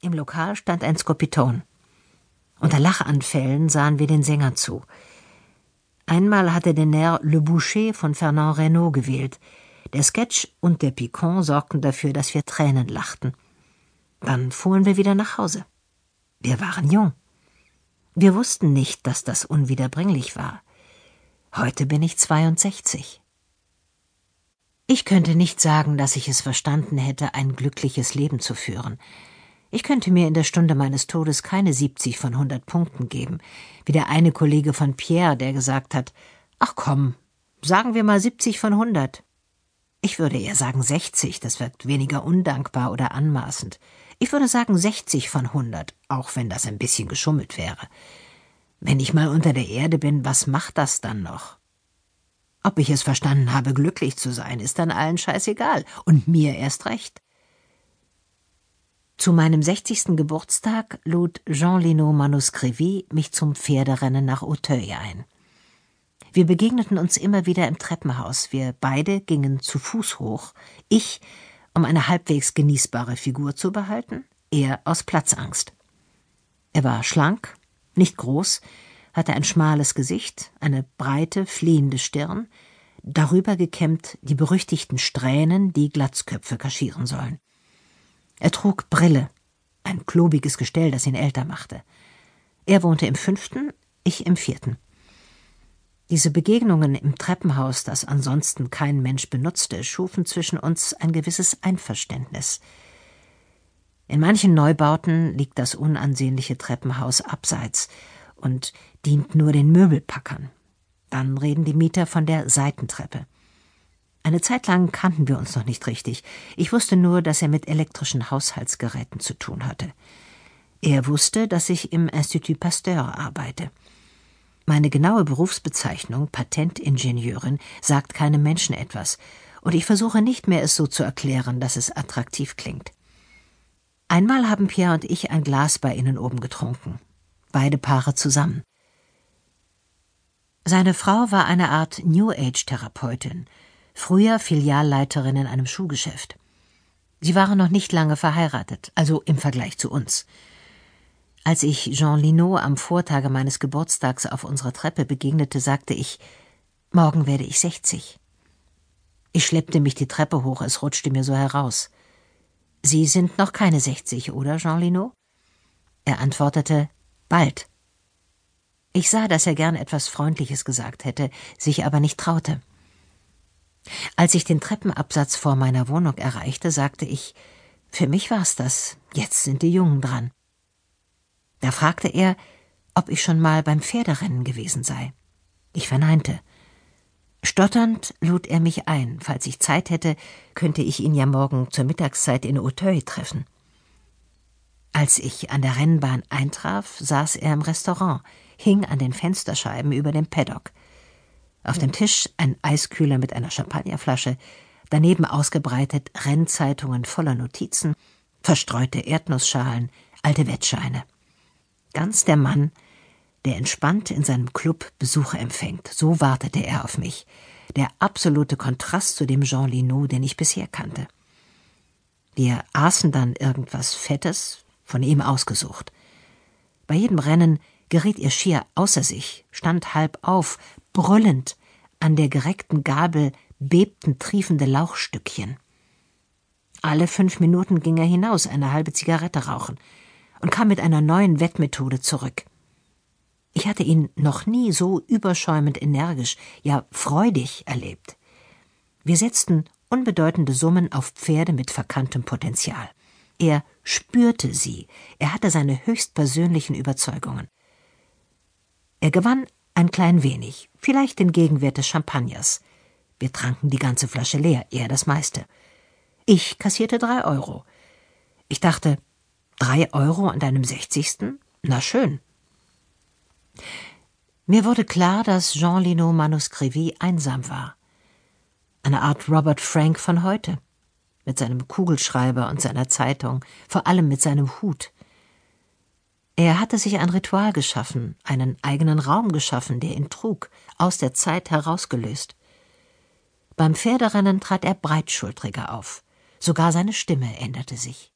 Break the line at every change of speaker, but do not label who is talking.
Im Lokal stand ein Skopiton. Unter Lachanfällen sahen wir den Sänger zu. Einmal hatte den Air Le Boucher von Fernand Reynaud gewählt. Der Sketch und der Picon sorgten dafür, dass wir Tränen lachten. Dann fuhren wir wieder nach Hause. Wir waren jung. Wir wussten nicht, dass das unwiederbringlich war. Heute bin ich 62. Ich könnte nicht sagen, dass ich es verstanden hätte, ein glückliches Leben zu führen. Ich könnte mir in der Stunde meines Todes keine 70 von 100 Punkten geben, wie der eine Kollege von Pierre, der gesagt hat, ach komm, sagen wir mal 70 von 100. Ich würde eher sagen 60, das wirkt weniger undankbar oder anmaßend. Ich würde sagen 60 von 100, auch wenn das ein bisschen geschummelt wäre. Wenn ich mal unter der Erde bin, was macht das dann noch? Ob ich es verstanden habe, glücklich zu sein, ist dann allen scheißegal und mir erst recht. Zu meinem 60. Geburtstag lud Jean Lino Manuscrivi mich zum Pferderennen nach Auteuil ein. Wir begegneten uns immer wieder im Treppenhaus. Wir beide gingen zu Fuß hoch. Ich, um eine halbwegs genießbare Figur zu behalten, er aus Platzangst. Er war schlank, nicht groß, hatte ein schmales Gesicht, eine breite, fliehende Stirn, darüber gekämmt die berüchtigten Strähnen, die Glatzköpfe kaschieren sollen. Er trug Brille, ein klobiges Gestell, das ihn älter machte. Er wohnte im fünften, ich im vierten. Diese Begegnungen im Treppenhaus, das ansonsten kein Mensch benutzte, schufen zwischen uns ein gewisses Einverständnis. In manchen Neubauten liegt das unansehnliche Treppenhaus abseits und dient nur den Möbelpackern. Dann reden die Mieter von der Seitentreppe. Eine Zeit lang kannten wir uns noch nicht richtig. Ich wusste nur, dass er mit elektrischen Haushaltsgeräten zu tun hatte. Er wusste, dass ich im Institut Pasteur arbeite. Meine genaue Berufsbezeichnung, Patentingenieurin, sagt keinem Menschen etwas, und ich versuche nicht mehr, es so zu erklären, dass es attraktiv klingt. Einmal haben Pierre und ich ein Glas bei ihnen oben getrunken. Beide Paare zusammen. Seine Frau war eine Art New Age-Therapeutin, früher Filialleiterin in einem Schuhgeschäft. Sie waren noch nicht lange verheiratet, also im Vergleich zu uns. Als ich Jean Linot am Vortage meines Geburtstags auf unserer Treppe begegnete, sagte ich, morgen werde ich sechzig. Ich schleppte mich die Treppe hoch, es rutschte mir so heraus. Sie sind noch keine sechzig, oder, Jean Linot? Er antwortete, bald. Ich sah, dass er gern etwas Freundliches gesagt hätte, sich aber nicht traute. Als ich den Treppenabsatz vor meiner Wohnung erreichte, sagte ich, für mich war's das, jetzt sind die Jungen dran. Da fragte er, ob ich schon mal beim Pferderennen gewesen sei. Ich verneinte. Stotternd lud er mich ein. Falls ich Zeit hätte, könnte ich ihn ja morgen zur Mittagszeit in Auteuil treffen. Als ich an der Rennbahn eintraf, saß er im Restaurant, hing an den Fensterscheiben über dem Paddock. Auf dem Tisch ein Eiskühler mit einer Champagnerflasche, daneben ausgebreitet Rennzeitungen voller Notizen, verstreute Erdnussschalen, alte Wettscheine ganz der Mann, der entspannt in seinem Club Besucher empfängt. So wartete er auf mich. Der absolute Kontrast zu dem Jean Linot, den ich bisher kannte. Wir aßen dann irgendwas Fettes, von ihm ausgesucht. Bei jedem Rennen geriet er schier außer sich, stand halb auf, brüllend, an der gereckten Gabel bebten triefende Lauchstückchen. Alle fünf Minuten ging er hinaus, eine halbe Zigarette rauchen und kam mit einer neuen Wettmethode zurück. Ich hatte ihn noch nie so überschäumend energisch, ja freudig erlebt. Wir setzten unbedeutende Summen auf Pferde mit verkanntem Potenzial. Er spürte sie, er hatte seine höchstpersönlichen Überzeugungen. Er gewann ein klein wenig, vielleicht den Gegenwert des Champagners. Wir tranken die ganze Flasche leer, er das meiste. Ich kassierte drei Euro. Ich dachte, Drei Euro an deinem sechzigsten? Na schön. Mir wurde klar, dass Jean Lino Manuscrivi einsam war. Eine Art Robert Frank von heute. Mit seinem Kugelschreiber und seiner Zeitung, vor allem mit seinem Hut. Er hatte sich ein Ritual geschaffen, einen eigenen Raum geschaffen, der ihn trug, aus der Zeit herausgelöst. Beim Pferderennen trat er breitschultriger auf. Sogar seine Stimme änderte sich.